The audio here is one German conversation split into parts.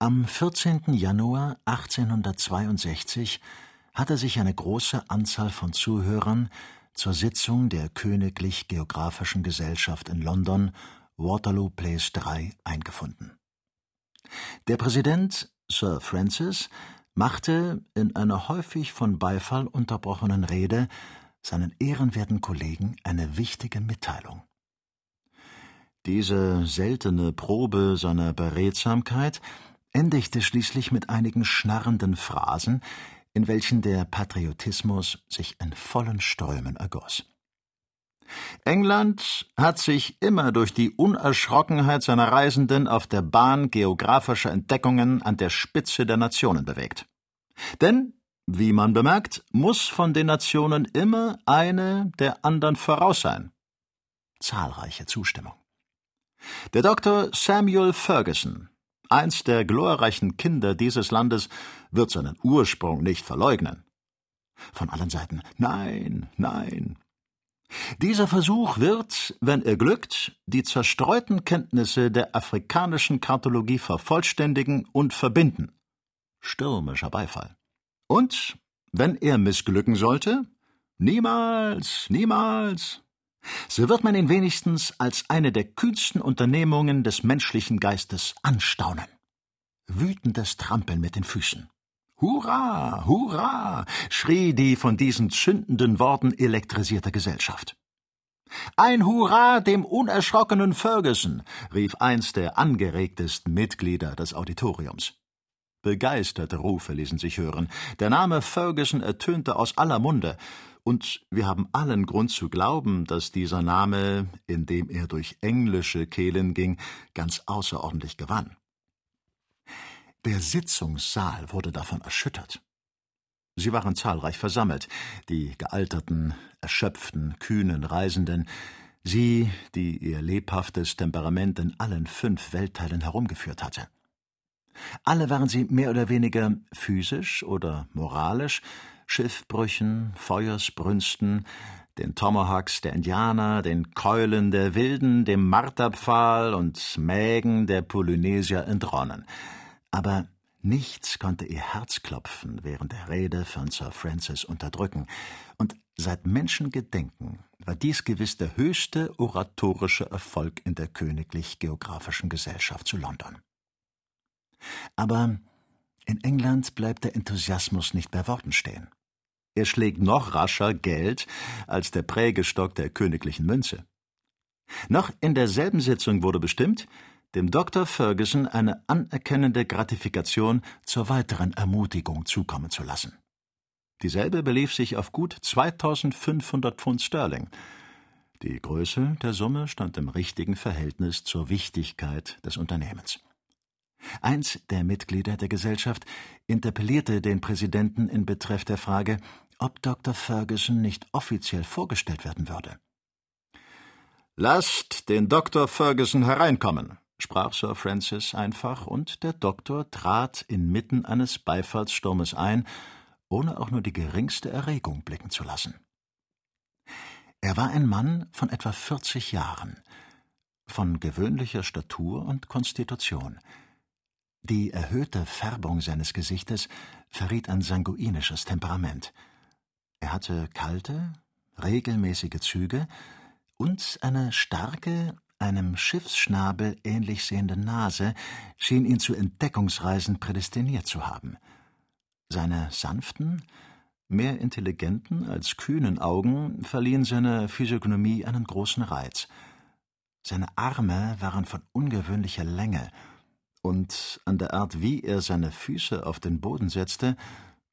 Am 14. Januar 1862 hatte sich eine große Anzahl von Zuhörern zur Sitzung der Königlich Geographischen Gesellschaft in London, Waterloo Place 3, eingefunden. Der Präsident, Sir Francis, machte in einer häufig von Beifall unterbrochenen Rede seinen ehrenwerten Kollegen eine wichtige Mitteilung. Diese seltene Probe seiner Beredsamkeit endigte schließlich mit einigen schnarrenden Phrasen, in welchen der Patriotismus sich in vollen Strömen ergoss. England hat sich immer durch die Unerschrockenheit seiner Reisenden auf der Bahn geografischer Entdeckungen an der Spitze der Nationen bewegt. Denn, wie man bemerkt, muss von den Nationen immer eine der anderen voraus sein. Zahlreiche Zustimmung. Der Dr. Samuel Ferguson, eins der glorreichen Kinder dieses Landes, wird seinen Ursprung nicht verleugnen. Von allen Seiten Nein, nein. Dieser Versuch wird, wenn er glückt, die zerstreuten Kenntnisse der afrikanischen Kartologie vervollständigen und verbinden. Stürmischer Beifall. Und, wenn er missglücken sollte, niemals, niemals. So wird man ihn wenigstens als eine der kühnsten Unternehmungen des menschlichen Geistes anstaunen. Wütendes Trampeln mit den Füßen. Hurra, hurra, schrie die von diesen zündenden Worten elektrisierte Gesellschaft. Ein Hurra dem unerschrockenen Ferguson, rief eins der angeregtesten Mitglieder des Auditoriums. Begeisterte Rufe ließen sich hören. Der Name Ferguson ertönte aus aller Munde, und wir haben allen Grund zu glauben, dass dieser Name, indem er durch englische Kehlen ging, ganz außerordentlich gewann. Der Sitzungssaal wurde davon erschüttert. Sie waren zahlreich versammelt, die gealterten, erschöpften, kühnen Reisenden, sie, die ihr lebhaftes Temperament in allen fünf Weltteilen herumgeführt hatte. Alle waren sie mehr oder weniger physisch oder moralisch Schiffbrüchen, Feuersbrünsten, den Tomahawks der Indianer, den Keulen der Wilden, dem Marterpfahl und Mägen der Polynesier entronnen – aber nichts konnte ihr Herzklopfen während der Rede von Sir Francis unterdrücken, und seit Menschengedenken war dies gewiss der höchste oratorische Erfolg in der Königlich Geographischen Gesellschaft zu London. Aber in England bleibt der Enthusiasmus nicht bei Worten stehen. Er schlägt noch rascher Geld als der Prägestock der königlichen Münze. Noch in derselben Sitzung wurde bestimmt, dem Dr. Ferguson eine anerkennende Gratifikation zur weiteren Ermutigung zukommen zu lassen. Dieselbe belief sich auf gut 2500 Pfund Sterling. Die Größe der Summe stand im richtigen Verhältnis zur Wichtigkeit des Unternehmens. Eins der Mitglieder der Gesellschaft interpellierte den Präsidenten in Betreff der Frage, ob Dr. Ferguson nicht offiziell vorgestellt werden würde. Lasst den Dr. Ferguson hereinkommen, sprach Sir Francis einfach, und der Doktor trat inmitten eines Beifallssturmes ein, ohne auch nur die geringste Erregung blicken zu lassen. Er war ein Mann von etwa vierzig Jahren, von gewöhnlicher Statur und Konstitution. Die erhöhte Färbung seines Gesichtes verriet ein sanguinisches Temperament. Er hatte kalte, regelmäßige Züge und eine starke, einem Schiffsschnabel ähnlich sehende Nase schien ihn zu Entdeckungsreisen prädestiniert zu haben. Seine sanften, mehr intelligenten als kühnen Augen verliehen seiner Physiognomie einen großen Reiz. Seine Arme waren von ungewöhnlicher Länge, und an der Art, wie er seine Füße auf den Boden setzte,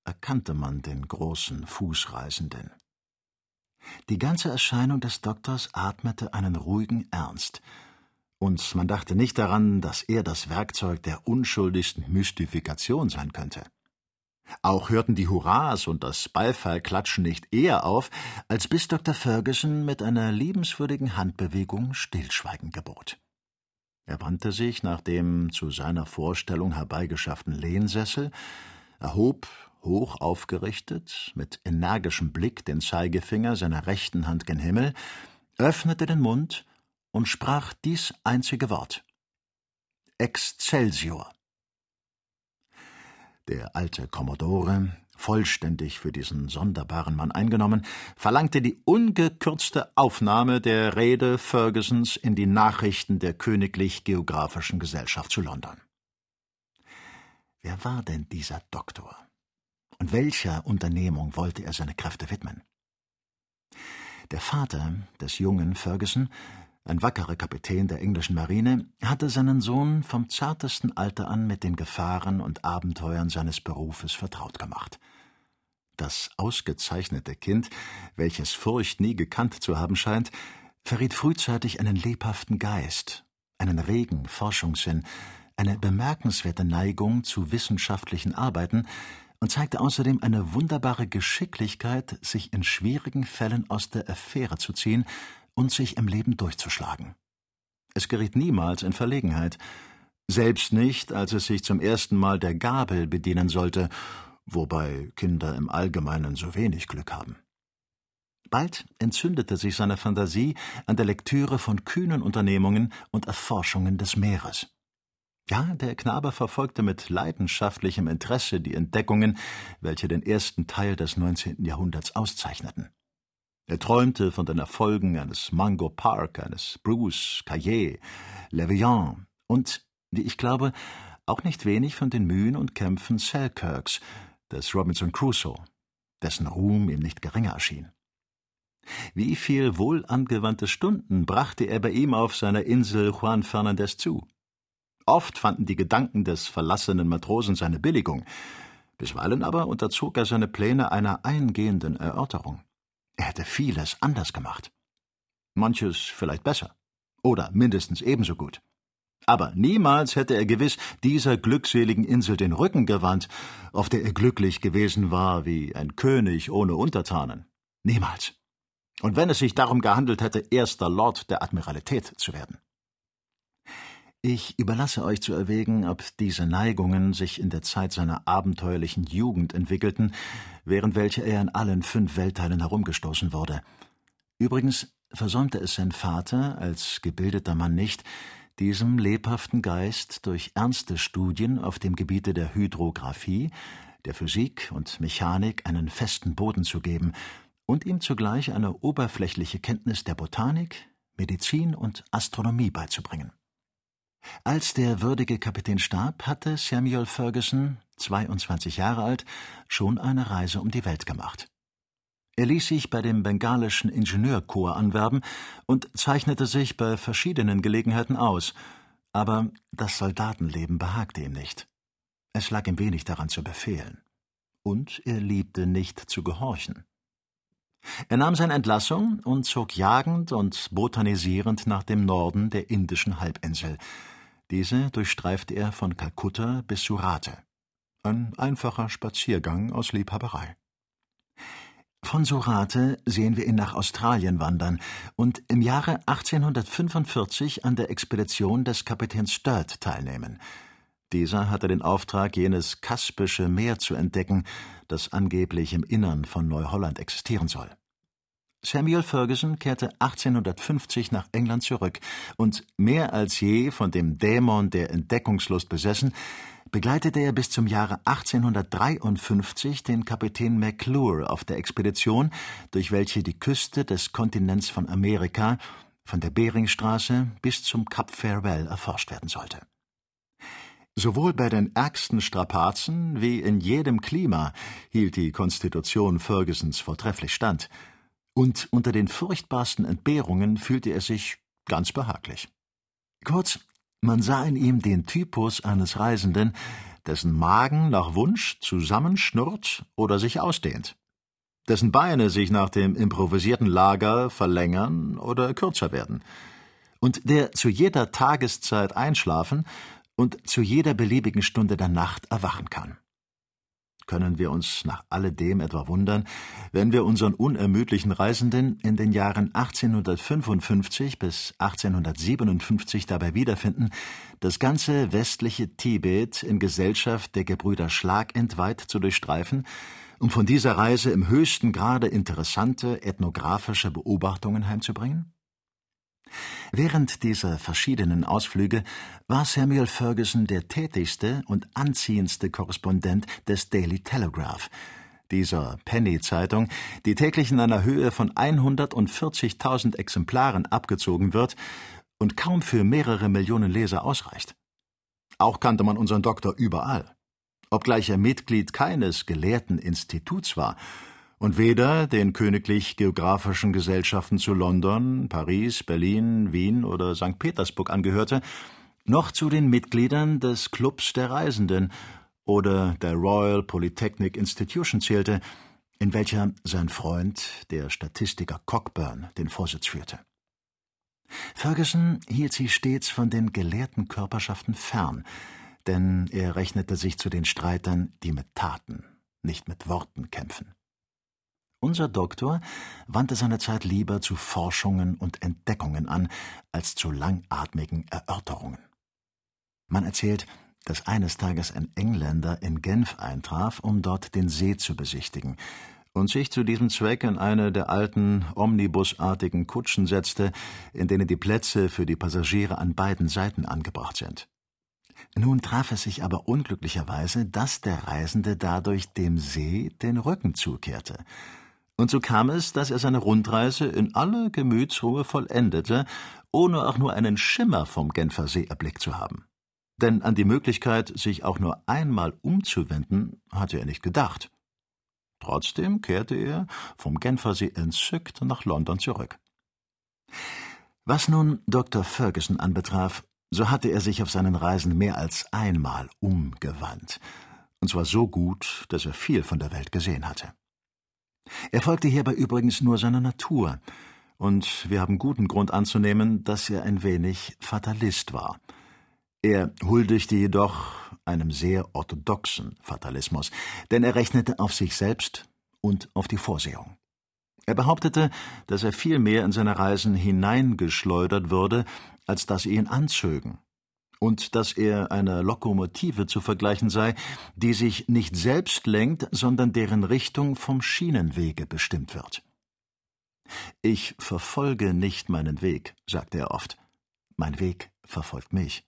erkannte man den großen Fußreisenden. Die ganze Erscheinung des Doktors atmete einen ruhigen Ernst, und man dachte nicht daran, dass er das Werkzeug der unschuldigsten Mystifikation sein könnte. Auch hörten die Hurras und das Beifallklatschen nicht eher auf, als bis Dr. Ferguson mit einer liebenswürdigen Handbewegung Stillschweigen gebot. Er wandte sich nach dem zu seiner Vorstellung herbeigeschafften Lehnsessel, erhob hoch aufgerichtet, mit energischem Blick den Zeigefinger seiner rechten Hand gen Himmel, öffnete den Mund und sprach dies einzige Wort. Excelsior. Der alte Kommodore, vollständig für diesen sonderbaren Mann eingenommen, verlangte die ungekürzte Aufnahme der Rede Fergusons in die Nachrichten der Königlich Geographischen Gesellschaft zu London. Wer war denn dieser Doktor? Und welcher Unternehmung wollte er seine Kräfte widmen? Der Vater des jungen Ferguson, ein wackerer Kapitän der englischen Marine, hatte seinen Sohn vom zartesten Alter an mit den Gefahren und Abenteuern seines Berufes vertraut gemacht. Das ausgezeichnete Kind, welches Furcht nie gekannt zu haben scheint, verriet frühzeitig einen lebhaften Geist, einen regen Forschungssinn, eine bemerkenswerte Neigung zu wissenschaftlichen Arbeiten und zeigte außerdem eine wunderbare Geschicklichkeit, sich in schwierigen Fällen aus der Affäre zu ziehen und sich im Leben durchzuschlagen. Es geriet niemals in Verlegenheit, selbst nicht, als es sich zum ersten Mal der Gabel bedienen sollte, wobei Kinder im Allgemeinen so wenig Glück haben. Bald entzündete sich seine Fantasie an der Lektüre von kühnen Unternehmungen und Erforschungen des Meeres. Ja, der Knabe verfolgte mit leidenschaftlichem Interesse die Entdeckungen, welche den ersten Teil des 19. Jahrhunderts auszeichneten. Er träumte von den Erfolgen eines Mango Park, eines Bruce, Caillé, Levian und, wie ich glaube, auch nicht wenig von den Mühen und Kämpfen Selkirks, des Robinson Crusoe, dessen Ruhm ihm nicht geringer erschien. Wie viel wohlangewandte Stunden brachte er bei ihm auf seiner Insel Juan Fernandez zu? Oft fanden die Gedanken des verlassenen Matrosen seine Billigung, bisweilen aber unterzog er seine Pläne einer eingehenden Erörterung. Er hätte vieles anders gemacht. Manches vielleicht besser oder mindestens ebenso gut. Aber niemals hätte er gewiss dieser glückseligen Insel den Rücken gewandt, auf der er glücklich gewesen war wie ein König ohne Untertanen. Niemals. Und wenn es sich darum gehandelt hätte, erster Lord der Admiralität zu werden. Ich überlasse euch zu erwägen, ob diese Neigungen sich in der Zeit seiner abenteuerlichen Jugend entwickelten, während welcher er in allen fünf Weltteilen herumgestoßen wurde. Übrigens versäumte es sein Vater als gebildeter Mann nicht, diesem lebhaften Geist durch ernste Studien auf dem Gebiete der Hydrographie, der Physik und Mechanik einen festen Boden zu geben und ihm zugleich eine oberflächliche Kenntnis der Botanik, Medizin und Astronomie beizubringen. Als der würdige Kapitän starb, hatte Samuel Ferguson, 22 Jahre alt, schon eine Reise um die Welt gemacht. Er ließ sich bei dem bengalischen Ingenieurkorps anwerben und zeichnete sich bei verschiedenen Gelegenheiten aus, aber das Soldatenleben behagte ihm nicht. Es lag ihm wenig daran zu befehlen. Und er liebte nicht zu gehorchen. Er nahm seine Entlassung und zog jagend und botanisierend nach dem Norden der indischen Halbinsel. Diese durchstreifte er von Kalkutta bis Surate. Ein einfacher Spaziergang aus Liebhaberei. Von Surate sehen wir ihn nach Australien wandern und im Jahre 1845 an der Expedition des Kapitäns Sturt teilnehmen. Dieser hatte den Auftrag, jenes Kaspische Meer zu entdecken, das angeblich im Innern von Neuholland existieren soll. Samuel Ferguson kehrte 1850 nach England zurück und mehr als je von dem Dämon der Entdeckungslust besessen, begleitete er bis zum Jahre 1853 den Kapitän McClure auf der Expedition, durch welche die Küste des Kontinents von Amerika von der Beringstraße bis zum Kap Farewell erforscht werden sollte. Sowohl bei den ärgsten Strapazen wie in jedem Klima hielt die Konstitution Fergusons vortrefflich stand, und unter den furchtbarsten Entbehrungen fühlte er sich ganz behaglich. Kurz, man sah in ihm den Typus eines Reisenden, dessen Magen nach Wunsch zusammenschnurrt oder sich ausdehnt, dessen Beine sich nach dem improvisierten Lager verlängern oder kürzer werden, und der zu jeder Tageszeit einschlafen und zu jeder beliebigen Stunde der Nacht erwachen kann. Können wir uns nach alledem etwa wundern, wenn wir unseren unermüdlichen Reisenden in den Jahren 1855 bis 1857 dabei wiederfinden, das ganze westliche Tibet in Gesellschaft der Gebrüder Schlag entweit zu durchstreifen, um von dieser Reise im höchsten Grade interessante ethnographische Beobachtungen heimzubringen? Während dieser verschiedenen Ausflüge war Samuel Ferguson der tätigste und anziehendste Korrespondent des Daily Telegraph, dieser Penny-Zeitung, die täglich in einer Höhe von 140.000 Exemplaren abgezogen wird und kaum für mehrere Millionen Leser ausreicht. Auch kannte man unseren Doktor überall, obgleich er Mitglied keines gelehrten Instituts war und weder den Königlich Geographischen Gesellschaften zu London, Paris, Berlin, Wien oder St. Petersburg angehörte, noch zu den Mitgliedern des Clubs der Reisenden oder der Royal Polytechnic Institution zählte, in welcher sein Freund, der Statistiker Cockburn, den Vorsitz führte. Ferguson hielt sich stets von den gelehrten Körperschaften fern, denn er rechnete sich zu den Streitern, die mit Taten, nicht mit Worten kämpfen. Unser Doktor wandte seine Zeit lieber zu Forschungen und Entdeckungen an, als zu langatmigen Erörterungen. Man erzählt, dass eines Tages ein Engländer in Genf eintraf, um dort den See zu besichtigen, und sich zu diesem Zweck in eine der alten omnibusartigen Kutschen setzte, in denen die Plätze für die Passagiere an beiden Seiten angebracht sind. Nun traf es sich aber unglücklicherweise, dass der Reisende dadurch dem See den Rücken zukehrte, und so kam es, dass er seine Rundreise in aller Gemütsruhe vollendete, ohne auch nur einen Schimmer vom Genfer See erblickt zu haben. Denn an die Möglichkeit, sich auch nur einmal umzuwenden, hatte er nicht gedacht. Trotzdem kehrte er vom Genfersee entzückt nach London zurück. Was nun Dr. Ferguson anbetraf, so hatte er sich auf seinen Reisen mehr als einmal umgewandt, und zwar so gut, dass er viel von der Welt gesehen hatte. Er folgte hierbei übrigens nur seiner Natur, und wir haben guten Grund anzunehmen, dass er ein wenig Fatalist war. Er huldigte jedoch einem sehr orthodoxen Fatalismus, denn er rechnete auf sich selbst und auf die Vorsehung. Er behauptete, dass er viel mehr in seine Reisen hineingeschleudert würde, als dass sie ihn anzögen, und dass er einer Lokomotive zu vergleichen sei, die sich nicht selbst lenkt, sondern deren Richtung vom Schienenwege bestimmt wird. Ich verfolge nicht meinen Weg, sagte er oft, mein Weg verfolgt mich.